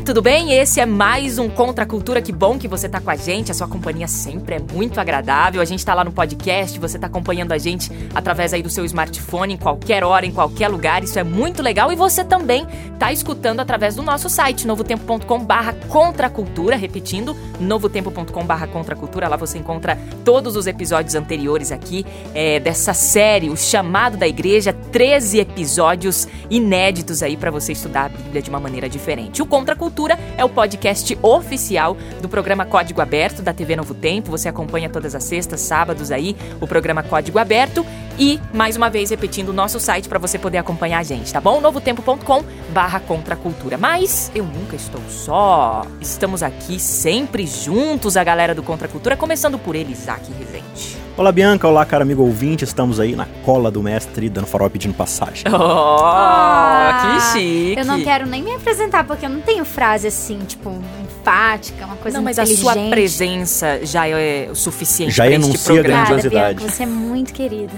Tudo bem? Esse é mais um Contra a Cultura. Que bom que você tá com a gente. A sua companhia sempre é muito agradável. A gente tá lá no podcast, você tá acompanhando a gente através aí do seu smartphone, em qualquer hora, em qualquer lugar. Isso é muito legal. E você também tá escutando através do nosso site, novotempo.com barra Contra a Cultura. Repetindo, novotempo.com barra Contra a Cultura. Lá você encontra todos os episódios anteriores aqui é, dessa série, O Chamado da Igreja. 13 episódios inéditos aí para você estudar a Bíblia de uma maneira diferente. O Contra Cultura Cultura é o podcast oficial do programa Código Aberto da TV Novo Tempo. Você acompanha todas as sextas, sábados aí o programa Código Aberto. E, mais uma vez, repetindo o nosso site para você poder acompanhar a gente, tá bom? novotempo.com barra Cultura. Mas eu nunca estou só. Estamos aqui sempre juntos, a galera do Contra Cultura, começando por ele, Isaac Rezende. Olá, Bianca. Olá, cara amigo ouvinte. Estamos aí na cola do mestre, dando farol pedindo passagem. Oh, Ah, que chique. Eu não quero nem me apresentar, porque eu não tenho frase assim, tipo, enfática, uma coisa Não, mas a sua presença já é o suficiente Já para este enuncia programa. Obrigada, grandiosidade. Bianca, você é muito querida.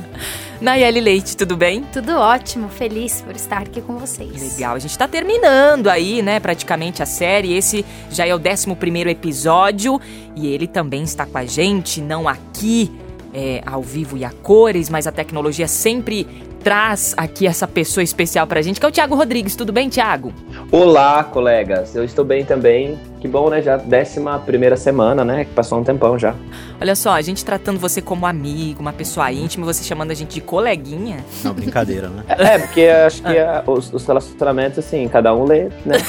Nayeli Leite, tudo bem? Tudo ótimo, feliz por estar aqui com vocês. Legal, a gente tá terminando aí, né, praticamente a série. Esse já é o 11 primeiro episódio e ele também está com a gente, não aqui é, ao vivo e a cores, mas a tecnologia sempre traz aqui essa pessoa especial pra gente, que é o Thiago Rodrigues. Tudo bem, Thiago? Olá, colegas. Eu estou bem também. Que bom, né? Já décima primeira semana, né? Que passou um tempão já. Olha só, a gente tratando você como amigo, uma pessoa íntima, você chamando a gente de coleguinha. Não, brincadeira, né? É, porque acho que a- os, os relacionamentos, assim, cada um lê, né?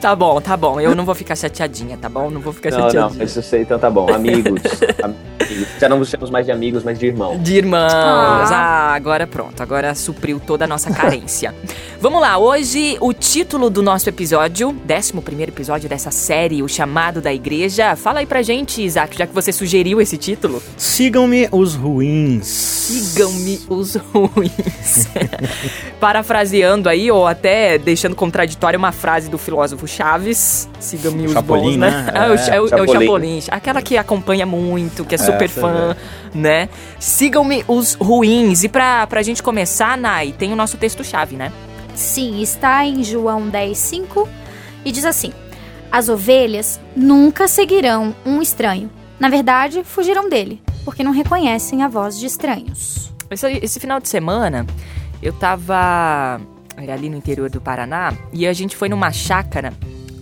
Tá bom, tá bom. Eu não vou ficar chateadinha, tá bom? Não vou ficar não, chateadinha. não, isso eu sei, então tá bom. Amigos. amigos. Já não nos chamamos mais de amigos, mas de irmão. De irmãos. Ah. Ah, agora pronto. Agora supriu toda a nossa carência. Vamos lá. Hoje, o título do nosso episódio, 11 episódio dessa série, O Chamado da Igreja. Fala aí pra gente, Isaac, já que você sugeriu esse título. Sigam-me os ruins. Sigam-me os ruins. Parafraseando aí, ou até deixando contraditória uma frase do filósofo Chaves. Sigam-me os Chapolin, bons, né? né? É, o, é, o, é o Chapolin. Chapolin. Aquela que acompanha muito, que é super Essa fã, né? Sigam-me os ruins. E pra, pra gente começar, Nai, tem o nosso texto-chave, né? Sim, está em João 10, 5 e diz assim: As ovelhas nunca seguirão um estranho. Na verdade, fugirão dele, porque não reconhecem a voz de estranhos. Esse, esse final de semana, eu tava ali no interior do Paraná e a gente foi numa chácara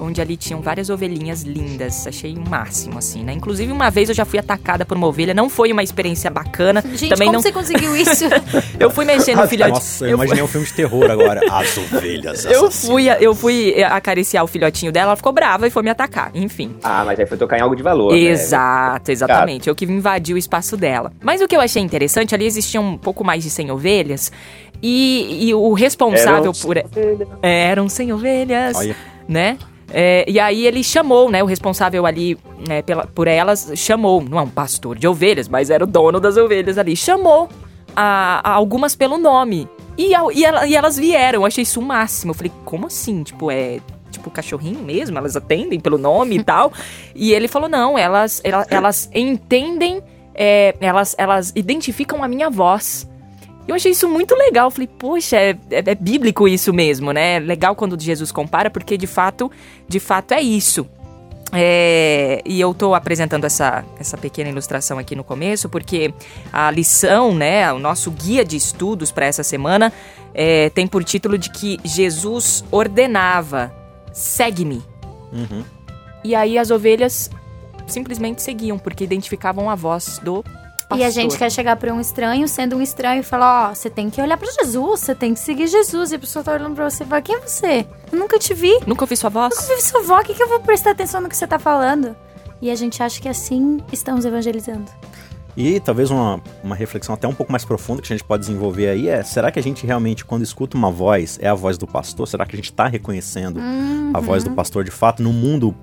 onde ali tinham várias ovelhinhas lindas. Achei o máximo, assim, né? Inclusive, uma vez eu já fui atacada por uma ovelha. Não foi uma experiência bacana. Gente, Também como não. você conseguiu isso? Eu fui mexer no filhote. Nossa, eu eu fui- imaginei um filme de terror agora. As ovelhas Eu assassinas. fui, eu fui acariciar o filhotinho dela, ela ficou brava e foi me atacar. Enfim. Ah, mas aí foi tocar em algo de valor, né? Exato, exatamente. Eu que invadi o espaço dela. Mas o que eu achei interessante, ali existiam um pouco mais de 100 ovelhas. E, e o responsável Eram por. É, eram 100 ovelhas, Olha, né? É, e aí ele chamou, né? O responsável ali né, pela, por elas chamou. Não é um pastor de ovelhas, mas era o dono das ovelhas ali. Chamou a, a algumas pelo nome. E, a- e ela- e elas vieram. Eu achei isso o máximo. Eu falei, como assim? Tipo, é. Tipo, cachorrinho mesmo? Elas atendem pelo nome e tal. E ele falou: não, elas, ela- elas entendem, é, elas, elas identificam a minha voz. Eu achei isso muito legal. Eu falei, poxa, é, é- é bíblico isso mesmo, né? Legal quando Jesus compara, porque de fato, de fato é isso. É, e eu tô apresentando essa, essa pequena ilustração aqui no começo, porque a lição, né, o nosso guia de estudos para essa semana é, tem por título de que Jesus ordenava: segue-me. uhum. E aí as ovelhas simplesmente seguiam, porque identificavam a voz do pastor. E a gente quer chegar pra um estranho, sendo um estranho, e falar: Ó, você tem que olhar pra Jesus, você tem que seguir Jesus. E a pessoa tá olhando pra você e fala: Quem é você? Eu nunca te vi. Nunca ouvi sua voz? Nunca vi sua avó, o que, que eu vou prestar atenção no que você tá falando? E a gente acha que assim estamos evangelizando. E talvez uma, uma reflexão até um pouco mais profunda que a gente pode desenvolver aí é: será que a gente realmente, quando escuta uma voz, é a voz do pastor? Será que a gente está reconhecendo Uhum. a voz do pastor de fato no mundo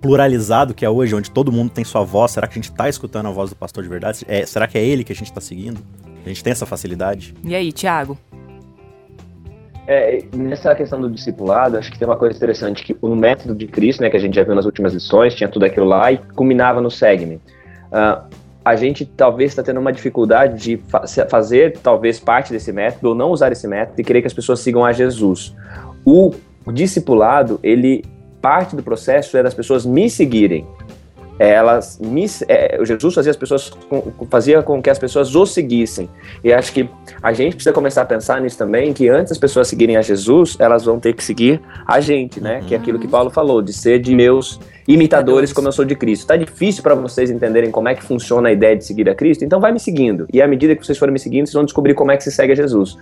pluralizado que é hoje, onde todo mundo tem sua voz? Será que a gente está escutando a voz do pastor de verdade? É, será que é ele que a gente está seguindo? A gente tem essa facilidade? E aí, Tiago? É, nessa questão do discipulado, acho que tem uma coisa interessante, que o método de Cristo, né, que a gente já viu nas últimas lições, tinha tudo aquilo lá e culminava no segue-me. Ah, a gente talvez está tendo uma dificuldade de fa fazer talvez parte desse método ou não usar esse método e querer que as pessoas sigam a Jesus. O, o discipulado, ele parte do processo é das pessoas me seguirem. Elas me, é, Jesus fazia as pessoas fazia com que as pessoas o seguissem. E acho que a gente precisa começar a pensar nisso também, que antes das pessoas seguirem a Jesus, elas vão ter que seguir a gente, né? Que é aquilo que Paulo falou, de ser de meus imitadores como eu sou de Cristo. Tá difícil para vocês entenderem como é que funciona a ideia de seguir a Cristo? Então vai me seguindo. E à medida que vocês forem me seguindo, vocês vão descobrir como é que se segue a Jesus.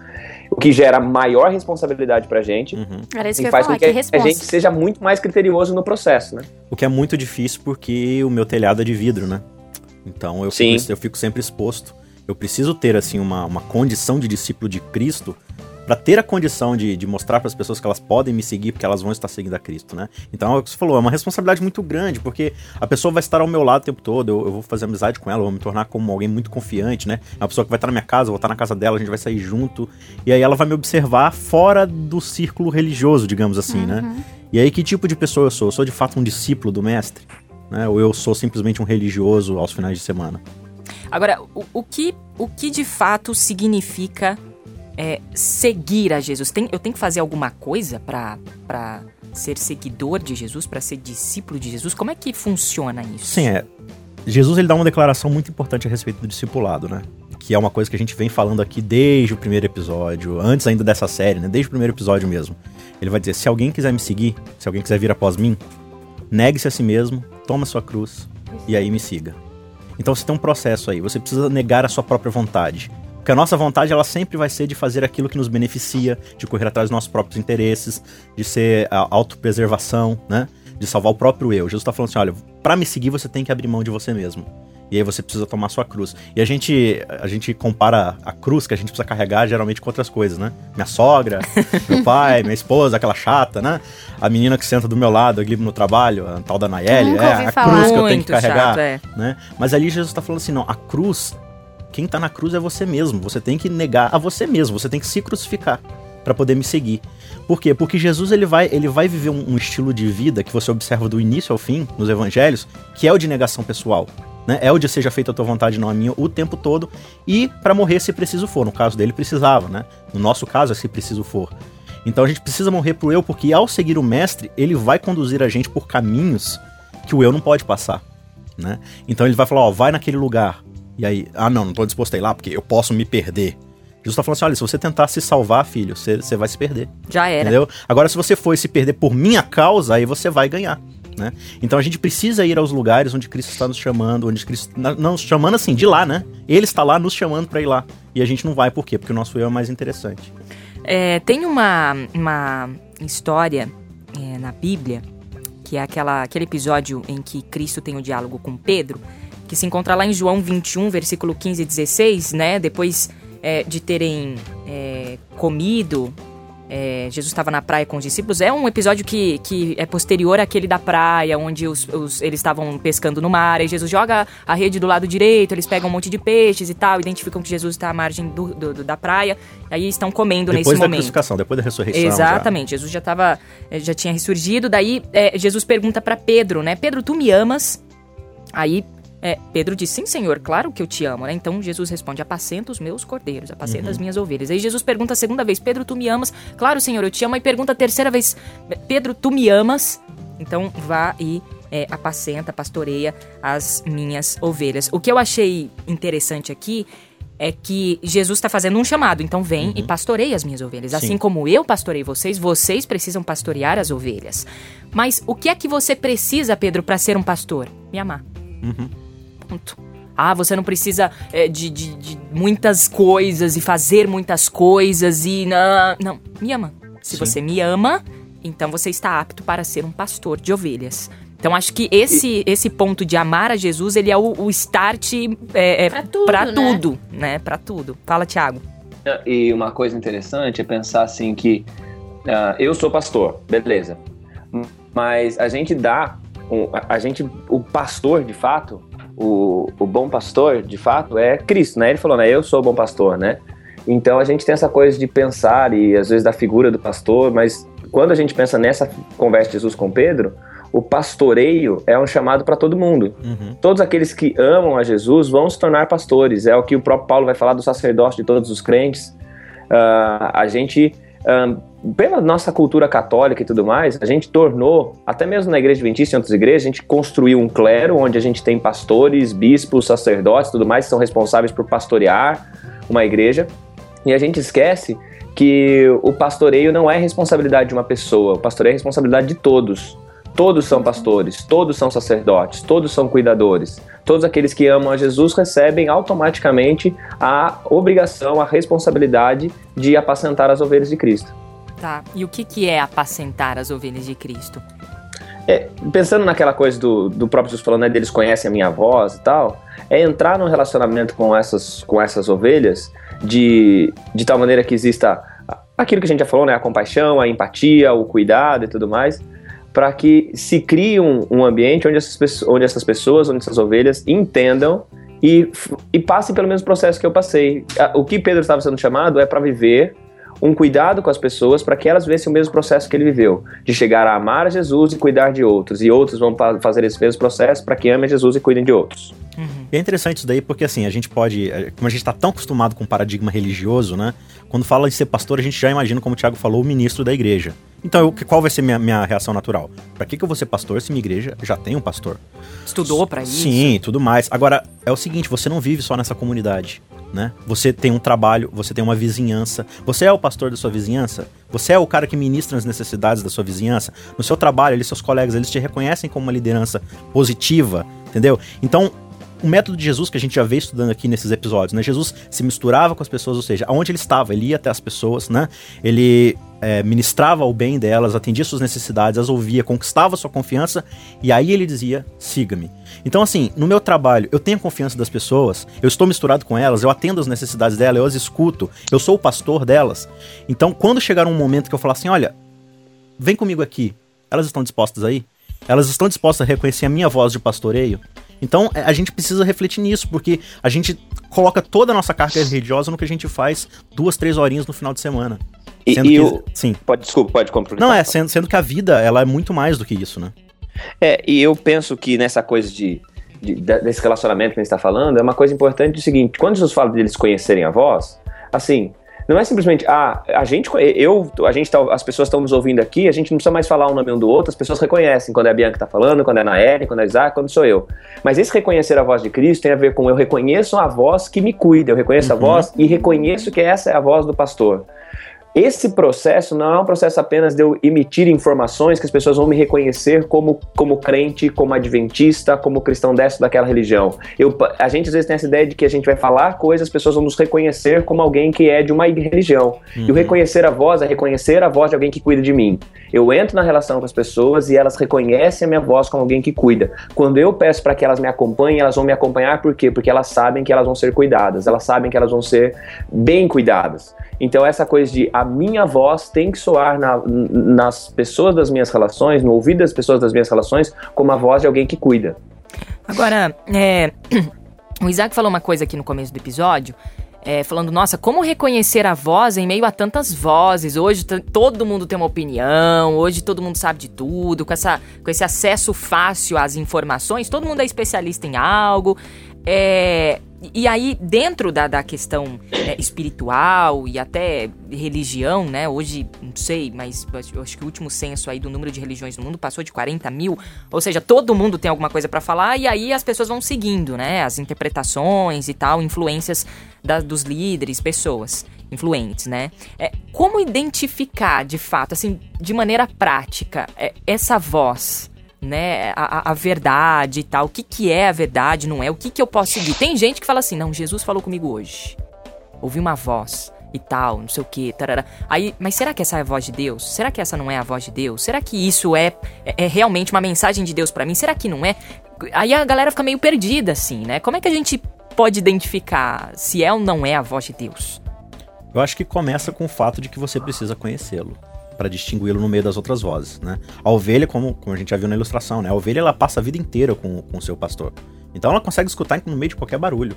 O que gera maior responsabilidade pra gente Uhum. Era isso que e eu ia faz falar, com que que a resposta. gente seja muito mais criterioso no processo, né? O que é muito difícil porque o meu telhado é de vidro, né? Então eu Sim. fico, eu fico sempre exposto. Eu preciso ter, assim, uma, uma condição de discípulo de Cristo para ter a condição de, de mostrar para as pessoas que elas podem me seguir porque elas vão estar seguindo a Cristo, né? Então é o que você falou, é uma responsabilidade muito grande porque a pessoa vai estar ao meu lado o tempo todo, eu, eu vou fazer amizade com ela, eu vou me tornar como alguém muito confiante, né? É uma pessoa que vai estar na minha casa, eu vou estar na casa dela, a gente vai sair junto e aí ela vai me observar fora do círculo religioso, digamos assim, né? E aí que tipo de pessoa eu sou? Eu sou de fato um discípulo do mestre? Né? Ou eu sou simplesmente um religioso aos finais de semana? Agora, o, o que, o que de fato significa é, seguir a Jesus? Tem, eu tenho que fazer alguma coisa pra ser seguidor de Jesus, pra ser discípulo de Jesus? Como é que funciona isso? Sim, é. Jesus ele dá uma declaração muito importante a respeito do discipulado, né? Que é uma coisa que a gente vem falando aqui desde o primeiro episódio, antes ainda dessa série, né? Desde o primeiro episódio mesmo. Ele vai dizer: se alguém quiser me seguir, se alguém quiser vir após mim, negue-se a si mesmo, toma sua cruz e aí me siga. Então você tem um processo aí, você precisa negar a sua própria vontade. Porque a nossa vontade, ela sempre vai ser de fazer aquilo que nos beneficia, de correr atrás dos nossos próprios interesses, de ser a autopreservação, né? De salvar o próprio eu. Jesus tá falando assim, olha, para me seguir você tem que abrir mão de você mesmo. E aí você precisa tomar sua cruz. E a gente, a gente compara a cruz que a gente precisa carregar geralmente com outras coisas, né? Minha sogra, meu pai, minha esposa, aquela chata, né? A menina que senta do meu lado ali no trabalho, a tal da Nayeli, é a cruz que eu tenho que carregar chato, é. né? Mas ali Jesus tá falando assim, não, a cruz, quem tá na cruz é você mesmo. Você tem que negar a você mesmo, você tem que se crucificar para poder me seguir. Por quê? Porque Jesus ele vai, ele vai viver um, um estilo de vida que você observa do início ao fim nos evangelhos, que é o de negação pessoal. Né? É o de seja feita a tua vontade, não a minha, o tempo todo. E para morrer, se preciso for. No caso dele, precisava, né? No nosso caso, é se preciso for. Então a gente precisa morrer pro eu, porque ao seguir o mestre, ele vai conduzir a gente por caminhos que o eu não pode passar, né? Então ele vai falar, ó, vai naquele lugar. E aí, ah não, não tô disposto a ir lá porque eu posso me perder. Jesus tá falando assim, olha, se você tentar se salvar, filho, você, você vai se perder. Já era. Entendeu? Agora, se você for se perder por minha causa, aí você vai ganhar. Né? Então a gente precisa ir aos lugares onde Cristo está nos chamando, onde Cristo. Não nos chamando assim, de lá, né? Ele está lá nos chamando para ir lá. E a gente não vai, por quê? Porque o nosso eu é mais interessante. É, tem uma, uma história é, na Bíblia, que é aquela, aquele episódio em que Cristo tem o diálogo com Pedro, que se encontra lá em João 21, versículo 15 e 16, né? Depois é, de terem é, comido, é, Jesus estava na praia com os discípulos. É um episódio que, que é posterior àquele da praia, onde os, os- eles estavam pescando no mar. E Jesus joga a rede do lado direito, eles pegam um monte de peixes e tal, identificam que Jesus está à margem do- do- do- da praia. Aí estão comendo Depois nesse da momento. crucificação, depois da ressurreição. já. Exatamente, Jesus já tava, eh, já tinha ressurgido. Daí eh, Jesus pergunta pra Pedro, né? Pedro, tu me amas? Aí eh, Pedro diz, sim, senhor, claro que eu te amo, né? Então Jesus responde, apacenta os meus cordeiros, apacenta as minhas ovelhas. Aí Jesus pergunta a segunda vez, Pedro, tu me amas? Claro, senhor, eu te amo. Aí pergunta a terceira vez, Pedro, tu me amas? Então vá e eh, apacenta, pastoreia as minhas ovelhas. O que eu achei interessante aqui é que Jesus está fazendo um chamado, então vem e pastoreia as minhas ovelhas. Sim. Assim como eu pastorei vocês, vocês precisam pastorear as ovelhas. Mas o que é que você precisa, Pedro, para ser um pastor? Me amar. Uhum. Ponto. Ah, você não precisa é, de, de- de muitas coisas e fazer muitas coisas e. Não, não. me ama. Se Sim. você me ama, então você está apto para ser um pastor de ovelhas. Então acho que esse, esse ponto de amar a Jesus, ele é o, o start é, é, Pra tudo, pra né? tudo, né? Pra tudo. Fala, Thiago. E uma coisa interessante é pensar assim que ah, eu sou pastor, beleza. Mas a gente dá, um- a, a gente, o pastor de fato, o, o bom pastor de fato é Cristo, né? Ele falou, né? Eu sou o bom pastor, né? Então a gente tem essa coisa de pensar e às vezes da figura do pastor, mas quando a gente pensa nessa conversa de Jesus com Pedro, o pastoreio é um chamado para todo mundo. Uhum. Todos aqueles que amam a Jesus vão se tornar pastores. É o que o próprio Paulo vai falar do sacerdócio de todos os crentes. Ah, a gente, ah, pela nossa cultura católica e tudo mais, a gente tornou, até mesmo na igreja adventista e em outras igrejas, a gente construiu um clero onde a gente tem pastores, bispos, sacerdotes tudo mais que são responsáveis por pastorear uma igreja. E a gente esquece que o pastoreio não é responsabilidade de uma pessoa, o pastoreio é responsabilidade de todos. Todos são pastores, todos são sacerdotes, todos são cuidadores. Todos aqueles que amam a Jesus recebem automaticamente a obrigação, a responsabilidade de apacentar as ovelhas de Cristo. Tá. E o que, que é apacentar as ovelhas de Cristo? É, pensando naquela coisa do, do próprio Jesus falando, né, deles conhecem a minha voz e tal, é entrar num relacionamento com essas, com essas ovelhas de, de tal maneira que exista aquilo que a gente já falou, né, a compaixão, a empatia, o cuidado e tudo mais, para que se crie um, um ambiente onde essas, pessoas, onde essas pessoas, onde essas ovelhas entendam e, e passem pelo mesmo processo que eu passei. O que Pedro estava sendo chamado é para viver um cuidado com as pessoas para que elas vivessem o mesmo processo que ele viveu, de chegar a amar a Jesus e cuidar de outros, e outros vão fazer esse mesmo processo para que amem a Jesus e cuidem de outros. E é interessante isso daí porque, assim, a gente pode. eh, Como a gente tá tão acostumado com o paradigma religioso, né? Quando fala em ser pastor, a gente já imagina, como o Thiago falou, o ministro da igreja. Então, eu- qual vai ser minha, minha reação natural? Pra que, que eu vou ser pastor se minha igreja já tem um pastor? Estudou pra isso? Sim, tudo mais. Agora, é o seguinte, você não vive só nessa comunidade, né? Você tem um trabalho, você tem uma vizinhança. Você é o pastor da sua vizinhança? Você é o cara que ministra as necessidades da sua vizinhança? No seu trabalho, ali, seus colegas, eles te reconhecem como uma liderança positiva, entendeu? Então, o método de Jesus que a gente já veio estudando aqui nesses episódios, né? Jesus se misturava com as pessoas, ou seja, aonde ele estava, ele ia até as pessoas, né? Ele é, ministrava o bem delas, atendia suas necessidades, as ouvia, conquistava sua confiança e aí ele dizia: siga-me. Então, assim, no meu trabalho, eu tenho a confiança das pessoas, eu estou misturado com elas, eu atendo as necessidades delas, eu as escuto, eu sou o pastor delas. Então, quando chegar um momento que eu falar assim: olha, vem comigo aqui, elas estão dispostas aí? Elas estão dispostas a reconhecer a minha voz de pastoreio? Então, é, a gente precisa refletir nisso, porque a gente coloca toda a nossa carga religiosa no que a gente faz duas, três horinhas no final de semana. E, Sendo e que- o- Sim. Pode, desculpa, pode complementar. Não, é, sendo, sendo que a vida, ela é muito mais do que isso, né? É, e eu penso que nessa coisa de, de- de- desse relacionamento que a gente está falando, é uma coisa importante o seguinte: quando Jesus fala deles conhecerem a voz, assim, não é simplesmente, ah, a gente, eu, a gente tá, as pessoas estão nos ouvindo aqui, a gente não precisa mais falar um nome um do outro, as pessoas reconhecem quando é a Bianca que está falando, quando é a Naeli, quando é a Isaac, quando sou eu. Mas esse reconhecer a voz de Cristo tem a ver com eu reconheço a voz que me cuida, eu reconheço a Uhum. voz e reconheço que essa é a voz do pastor. Esse processo não é um processo apenas de eu emitir informações que as pessoas vão me reconhecer como, como crente, como adventista, como cristão dessa daquela religião. Eu, a gente às vezes tem essa ideia de que a gente vai falar coisas, as pessoas vão nos reconhecer como alguém que é de uma religião. E o reconhecer a voz é reconhecer a voz de alguém que cuida de mim. Eu entro na relação com as pessoas e elas reconhecem a minha voz como alguém que cuida. Quando eu peço para que elas me acompanhem, elas vão me acompanhar por quê? Porque elas sabem que elas vão ser cuidadas, elas sabem que elas vão ser bem cuidadas. Então, essa coisa de a minha voz tem que soar na- nas pessoas das minhas relações, no ouvido das pessoas das minhas relações, como a voz de alguém que cuida. Agora, é, o Isaac falou uma coisa aqui no começo do episódio, é, falando, nossa, como reconhecer a voz em meio a tantas vozes? Hoje todo mundo tem uma opinião, hoje todo mundo sabe de tudo, com, essa, com esse acesso fácil às informações, todo mundo é especialista em algo. É, e aí, dentro da, da questão é, espiritual e até religião, né? Hoje, não sei, mas eu acho- que o último censo aí do número de religiões no mundo passou de 40 mil. Ou seja, todo mundo tem alguma coisa pra falar e aí as pessoas vão seguindo, né? As interpretações e tal, influências da- dos líderes, pessoas influentes, né? É, como identificar, de fato, assim, de maneira prática, é, essa voz? Né, a, a- verdade e tal, o que que é a verdade, não é, o que que eu posso seguir. Tem gente que fala assim, não, Jesus falou comigo hoje, ouvi uma voz. e tal, não sei o que, tarará. Aí, mas será que essa é a voz de Deus? Será que essa não é a voz de Deus? Será que isso é, é, é realmente uma mensagem de Deus para mim? Será que não é? Aí a galera fica meio perdida, assim, né? Como é que a gente pode identificar se é ou não é a voz de Deus? Eu acho que começa com o fato de que você precisa conhecê-lo para distingui-lo no meio das outras vozes, né? A ovelha, como, como a gente já viu na ilustração, né? A ovelha ela passa a vida inteira com, o seu pastor. Então ela consegue escutar no meio de qualquer barulho.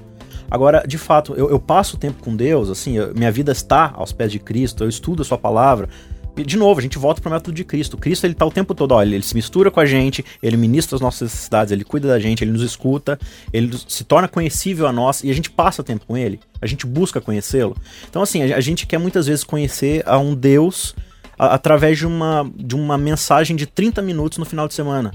Agora, de fato, eu, eu passo o tempo com Deus, assim, eu, minha vida está aos pés de Cristo, eu estudo a sua palavra. E, de novo, a gente volta para o método de Cristo. Cristo, ele tá o tempo todo, olha, ele se mistura com a gente, ele ministra as nossas necessidades, ele cuida da gente, ele nos escuta, ele se torna conhecível a nós e a gente passa tempo com ele. A gente busca conhecê-lo. Então, assim, a gente quer muitas vezes conhecer a um Deus através de uma, de uma mensagem de 30 minutos no final de semana.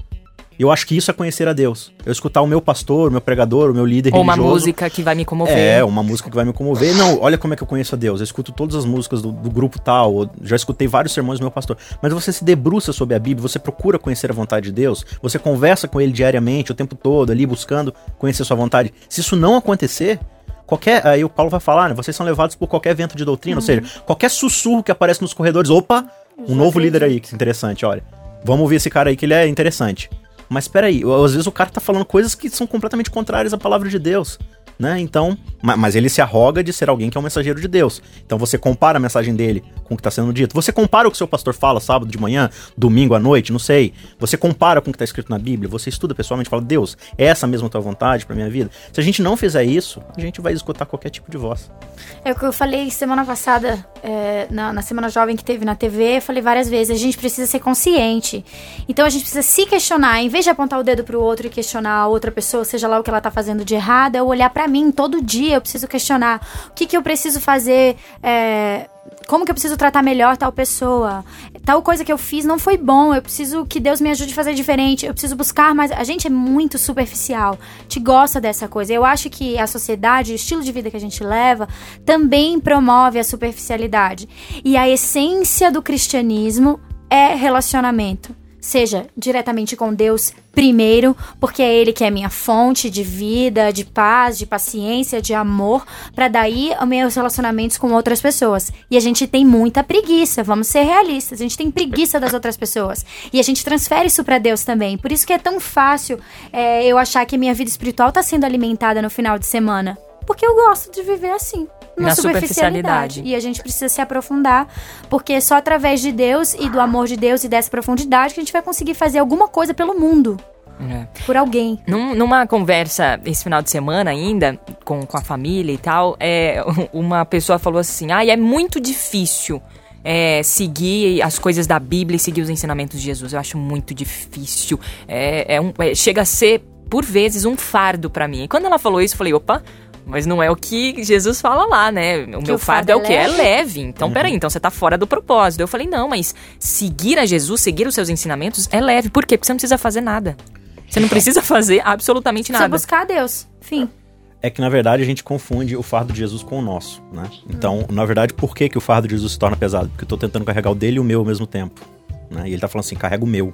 Eu acho que isso é conhecer a Deus. Eu escutar o meu pastor, o meu pregador, o meu líder Ou religioso. uma música que vai me comover. É, uma música que vai me comover. Não, olha como é que eu conheço a Deus. Eu escuto todas as músicas do, do grupo tal, já escutei vários sermões do meu pastor. Mas você se debruça sobre a Bíblia, você procura conhecer a vontade de Deus, você conversa com ele diariamente, o tempo todo, ali buscando conhecer sua vontade. Se isso não acontecer, qualquer. Aí o Paulo vai falar, né? Vocês são levados por qualquer vento de doutrina, uhum. ou seja, qualquer sussurro que aparece nos corredores. Opa, um já novo líder aí, que interessante, olha. Vamos ouvir esse cara aí que ele é interessante. Mas peraí, às vezes o cara tá falando coisas que são completamente contrárias à palavra de Deus né? Então, mas ele se arroga de ser alguém que é um mensageiro de Deus. Então você compara a mensagem dele com o que está sendo dito. Você compara o que seu pastor fala sábado de manhã, domingo à noite, não sei. Você compara com o que está escrito na Bíblia. Você estuda pessoalmente, fala Deus, é essa mesma tua vontade para minha vida. Se a gente não fizer isso, a gente vai escutar qualquer tipo de voz. É o que eu falei semana passada é, na, na semana jovem que teve na TV. Eu falei várias vezes. A gente precisa ser consciente. Então a gente precisa se questionar, em vez de apontar o dedo para o outro e questionar a outra pessoa, seja lá o que ela está fazendo de errado, é olhar para mim todo dia. Eu preciso questionar o que, que eu preciso fazer. É, como que eu preciso tratar melhor tal pessoa? Tal coisa que eu fiz não foi bom. Eu preciso que Deus me ajude a fazer diferente. Eu preciso buscar mais. A gente é muito superficial. Te gosta dessa coisa. Eu acho que a sociedade, o estilo de vida que a gente leva, também promove a superficialidade. E a essência do cristianismo é relacionamento seja diretamente com Deus primeiro, porque é Ele que é minha fonte de vida, de paz, de paciência, de amor, para daí meus relacionamentos com outras pessoas. E a gente tem muita preguiça, vamos ser realistas, a gente tem preguiça das outras pessoas. E a gente transfere isso para Deus também. Por isso que é tão fácil é, eu achar que minha vida espiritual está sendo alimentada no final de semana. Porque eu gosto de viver assim na, na superficialidade. E a gente precisa se aprofundar, porque é só através de Deus e do amor de Deus e dessa profundidade que a gente vai conseguir fazer alguma coisa pelo mundo. É. Por alguém. Num, numa conversa esse final de semana ainda, com, com a família e tal, é, uma pessoa falou assim: ah, é muito difícil é, seguir as coisas da Bíblia e seguir os ensinamentos de Jesus. Eu acho muito difícil. É, é um, é, chega a ser, por vezes, um fardo para mim. E quando ela falou isso, eu falei: opa, mas não é o que Jesus fala lá, né? O que meu o fardo, é o que? É leve. Então, uhum. peraí, então você tá fora do propósito. Eu falei, não, mas seguir a Jesus, seguir os seus ensinamentos é leve. Por quê? Porque você não precisa fazer nada. Você não precisa fazer absolutamente nada. Precisa buscar a Deus. Fim. É que, na verdade, a gente confunde o fardo de Jesus com o nosso, né? Então, uhum. na verdade, por que, que o fardo de Jesus se torna pesado? Porque eu tô tentando carregar o dele e o meu ao mesmo tempo. Né? E ele tá falando assim, carrega o meu.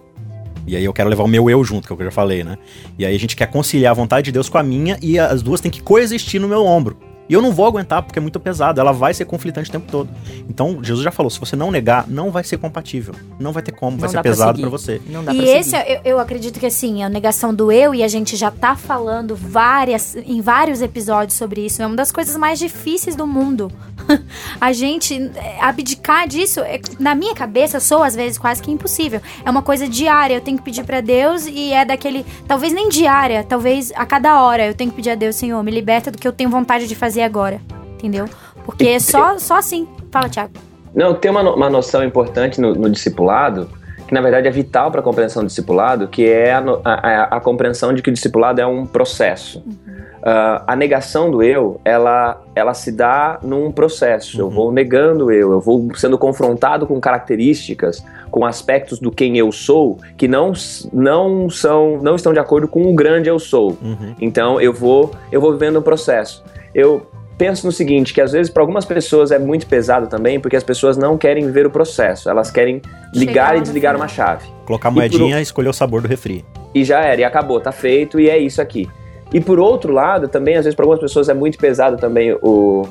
E aí eu quero levar o meu eu junto, que é o que eu já falei, né? E aí a gente quer conciliar a vontade de Deus com a minha e as duas têm que coexistir no meu ombro. E eu não vou aguentar porque é muito pesado, ela vai ser conflitante o tempo todo. Então, Jesus já falou, se você não negar, não vai ser compatível. Não vai ter como, vai ser pesado para você. Não dá e esse, seguir. eu, eu acredito que assim, a negação do eu, e a gente já tá falando várias, em vários episódios sobre isso, é uma das coisas mais difíceis do mundo. a gente é, abdicar disso, é, na minha cabeça, sou às vezes quase que impossível. É uma coisa diária, eu tenho que pedir para Deus e é daquele, talvez nem diária, talvez a cada hora eu tenho que pedir a Deus, Senhor, me liberta do que eu tenho vontade de fazer fazer agora, entendeu? Porque é só, só assim. Fala, Thiago. Não, tem uma, uma noção importante no, no discipulado, que na verdade é vital para a compreensão do discipulado, que é a, a, a, compreensão de que o discipulado é um processo. Uhum. Uh, a negação do eu, ela, ela se dá num processo. Uhum. Eu vou negando o eu, eu vou sendo confrontado com características, com aspectos do quem eu sou que não, não são, não estão de acordo com o grande eu sou. Uhum. Então eu vou, eu vou vivendo um processo. Eu penso no seguinte, que às vezes para algumas pessoas é muito pesado também, porque as pessoas não querem ver o processo, elas querem ligar Chegar e desligar uma chave. Colocar a moedinha e, por... escolher o sabor do refri. E já era, e acabou, tá feito e é isso aqui. E por outro lado, também, às vezes, para algumas pessoas é muito pesado também o,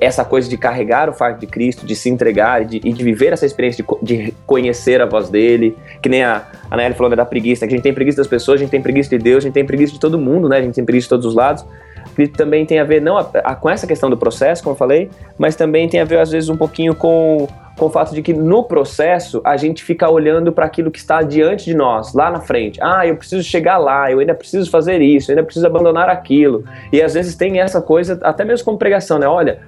essa coisa de carregar o fardo de Cristo, de se entregar e de, e de viver essa experiência de, de, conhecer a voz dele, que nem a, a Nelly falou né, da preguiça, né, que a gente tem preguiça das pessoas, a gente tem preguiça de Deus, a gente tem preguiça de todo mundo, né? A gente tem preguiça de todos os lados. Que também tem a ver não a, a, com essa questão do processo, como eu falei, mas também tem a ver às vezes um pouquinho com com o fato de que no processo a gente fica olhando para aquilo que está diante de nós, lá na frente. Ah, eu preciso chegar lá, eu ainda preciso fazer isso, eu ainda preciso abandonar aquilo. E às vezes tem essa coisa, até mesmo como pregação, né? Olha,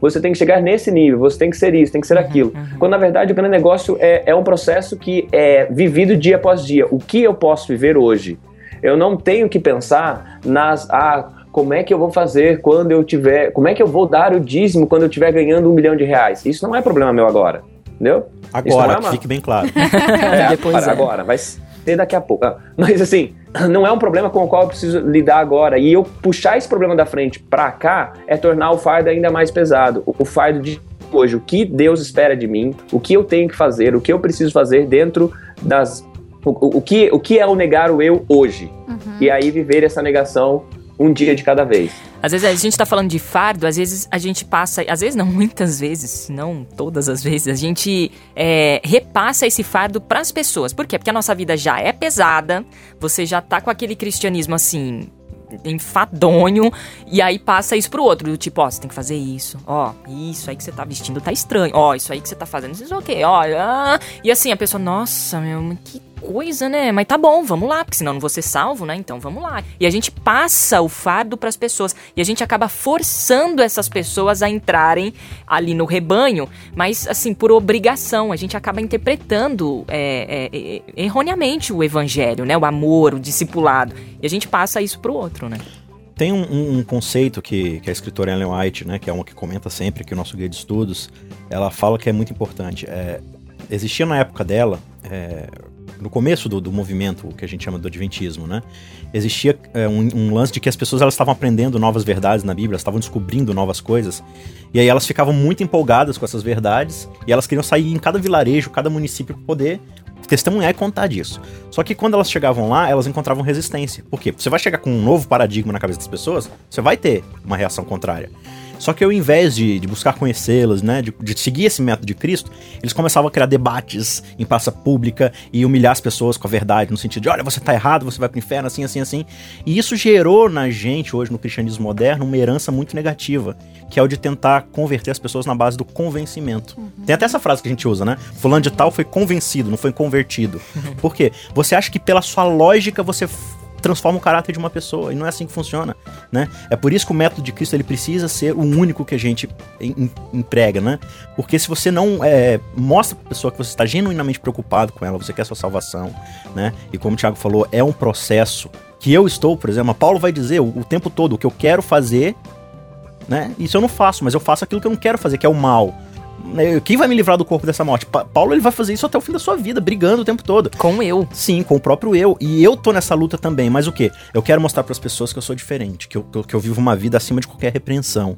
você tem que chegar nesse nível, você tem que ser isso, tem que ser uhum, aquilo. Uhum. Quando na verdade o grande negócio é, é um processo que é vivido dia após dia. O que eu posso viver hoje? Eu não tenho que pensar nas. Ah, como é que eu vou fazer quando eu tiver. Como é que eu vou dar o dízimo quando eu estiver ganhando um milhão de reais? Isso não é problema meu agora. Entendeu? Agora, é uma... fique bem claro. é, Depois para, é. Agora, vai ser daqui a pouco. Ah, mas assim, não é um problema com o qual eu preciso lidar agora. E eu puxar esse problema da frente para cá é tornar o fardo ainda mais pesado. O fardo de hoje, o que Deus espera de mim, o que eu tenho que fazer, o que eu preciso fazer dentro das. O, o, que, o que é o negar o eu hoje? Uhum. E aí viver essa negação um dia de cada vez. Às vezes a gente tá falando de fardo, às vezes a gente passa, às vezes não, muitas vezes, não todas as vezes, a gente é, repassa esse fardo para as pessoas. Por quê? Porque a nossa vida já é pesada, você já tá com aquele cristianismo assim, enfadonho, e aí passa isso pro outro, do tipo, ó, você tem que fazer isso, ó, isso aí que você tá vestindo tá estranho, ó, isso aí que você tá fazendo, isso é o quê, ó, ah. e assim, a pessoa, nossa, meu, que coisa, né? Mas tá bom, vamos lá, porque senão não vou ser salvo, né? Então vamos lá. E a gente passa o fardo para as pessoas e a gente acaba forçando essas pessoas a entrarem ali no rebanho, mas assim, por obrigação. A gente acaba interpretando é, é, é, erroneamente o evangelho, né? O amor, o discipulado. E a gente passa isso pro outro, né? Tem um, um, conceito que, que a escritora Ellen White, né, que é uma que comenta sempre que o nosso guia de estudos, ela fala que é muito importante. É, existia na época dela é, no começo do, do movimento que a gente chama do Adventismo, né? Existia é, um, um, lance de que as pessoas elas estavam aprendendo novas verdades na Bíblia, estavam descobrindo novas coisas, e aí elas ficavam muito empolgadas com essas verdades, e elas queriam sair em cada vilarejo, cada município para poder testemunhar e contar disso. Só que quando elas chegavam lá, elas encontravam resistência. Por quê? Você vai chegar com um novo paradigma na cabeça das pessoas, você vai ter uma reação contrária. Só que ao invés de, de buscar conhecê-las, né, de, de, seguir esse método de Cristo, eles começavam a criar debates em praça pública e humilhar as pessoas com a verdade, no sentido de, olha, você tá errado, você vai pro inferno, assim, assim, assim. E isso gerou na gente, hoje no cristianismo moderno, uma herança muito negativa, que é o de tentar converter as pessoas na base do convencimento. Uhum. Tem até essa frase que a gente usa, né? Fulano de tal foi convencido, não foi convertido. Uhum. Por quê? Você acha que pela sua lógica você transforma o caráter de uma pessoa. E não é assim que funciona, né? É por isso que o método de Cristo ele precisa ser o único que a gente em, emprega, né? Porque se você não é, mostra para a pessoa que você está genuinamente preocupado com ela, você quer sua salvação, né? E como o Thiago falou, é um processo que eu estou, por exemplo, Paulo vai dizer o, o tempo todo o que eu quero fazer, né? Isso eu não faço, mas eu faço aquilo que eu não quero fazer, que é o mal. Né, quem vai me livrar do corpo dessa morte? Pa Paulo ele vai fazer isso até o fim da sua vida, brigando o tempo todo. Com eu. Sim, com o próprio eu. E eu tô nessa luta também. Mas o que? Eu quero mostrar para as pessoas que eu sou diferente, que eu, que eu vivo uma vida acima de qualquer repreensão.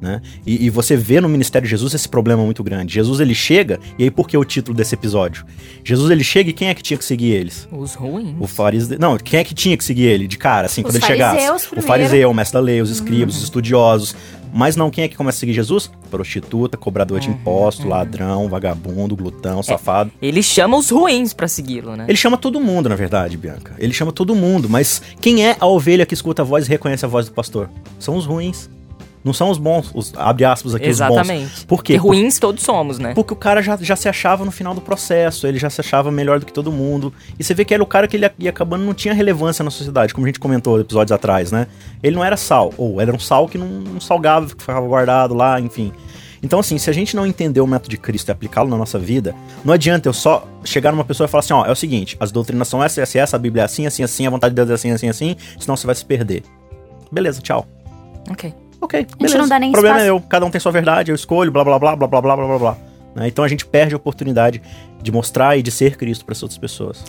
Né? E, e, você vê no ministério de Jesus esse problema muito grande. Jesus ele chega, e aí por que o título desse episódio? Jesus ele chega e quem é que tinha que seguir eles? Os ruins. O fariseu. Não, quem é que tinha que seguir ele de cara, assim, os quando ele chegasse? Primeiro. O fariseu, o mestre da lei, os escribas, uhum. os estudiosos. Mas não, quem é que começa a seguir Jesus? Prostituta, cobrador de uhum, imposto, uhum. ladrão, vagabundo, glutão, é, safado. Ele chama os ruins para segui-lo, né? Ele chama todo mundo, na verdade, Bianca. Ele chama todo mundo, mas quem é a ovelha que escuta a voz e reconhece a voz do pastor? São os ruins. Não são os bons, os, abre aspas aqui, Exatamente. os bons. Por quê? Porque ruins todos somos, né? Porque o cara já, já se achava no final do processo, ele já se achava melhor do que todo mundo. E você vê que era o cara que ele ia acabando não tinha relevância na sociedade, como a gente comentou episódios atrás, né? Ele não era sal, ou era um sal que não, não salgava, que ficava guardado lá, enfim. Então, assim, se a gente não entender o método de Cristo e aplicá-lo na nossa vida, não adianta eu só chegar numa pessoa e falar assim: ó, é o seguinte, as doutrinas são essa, essa, essa, a Bíblia é assim, assim, assim, a vontade de Deus é assim, assim, assim, senão você vai se perder. Beleza, tchau. Ok. Ok, beleza. A gente não dá nem o problema é espaço. é meu, cada um tem sua verdade, eu escolho, blá blá blá blá blá blá blá blá blá. Né? Então a gente perde a oportunidade de mostrar e de ser Cristo para as outras pessoas.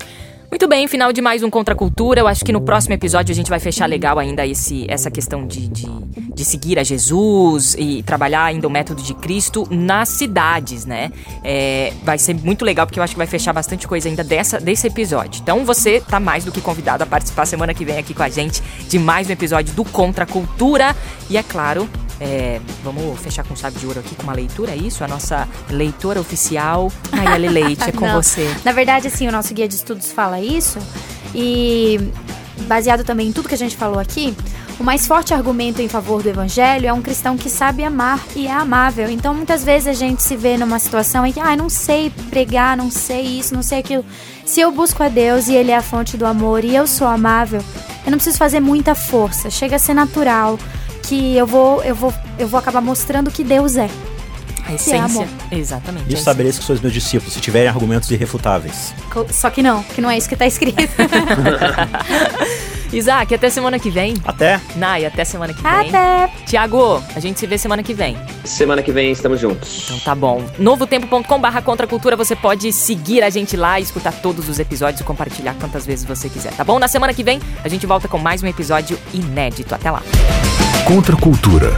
Muito bem, final de mais um Contra a Cultura. Eu acho que no próximo episódio a gente vai fechar legal ainda esse, essa questão de, de, de seguir a Jesus e trabalhar ainda o método de Cristo nas cidades, né? É, vai ser muito legal porque eu acho que vai fechar bastante coisa ainda dessa, desse episódio. Então você tá mais do que convidado a participar semana que vem aqui com a gente de mais um episódio do Contra a Cultura. E é claro, é, vamos fechar com chave de ouro aqui com uma leitura, é isso? A nossa leitora oficial, Nayeli Leite, é com Não. você. Na verdade, assim, o nosso guia de estudos fala isso. E baseado também em tudo que a gente falou aqui, o mais forte argumento em favor do evangelho é um cristão que sabe amar e é amável. Então, muitas vezes a gente se vê numa situação em que, ah, não sei pregar, não sei isso, não sei aquilo. Se eu busco a Deus e Ele é a fonte do amor e eu sou amável, eu não preciso fazer muita força. Chega a ser natural que eu vou, eu vou, eu vou acabar mostrando que Deus é. A é essência. amor. Exatamente. Isso é estabeleça que sois meus discípulos, se tiverem argumentos irrefutáveis. Co- Só que não, que não é isso que tá escrito. Isaac, até semana que vem. Até! Nai, até semana que vem. Até! Tiago, a gente se vê semana que vem. Semana que vem estamos juntos. Então tá bom. Novotempo.com barra Contra a Cultura, você pode seguir a gente lá, escutar todos os episódios e compartilhar quantas vezes você quiser, tá bom? Na semana que vem, a gente volta com mais um episódio inédito. Até lá. Contra a cultura.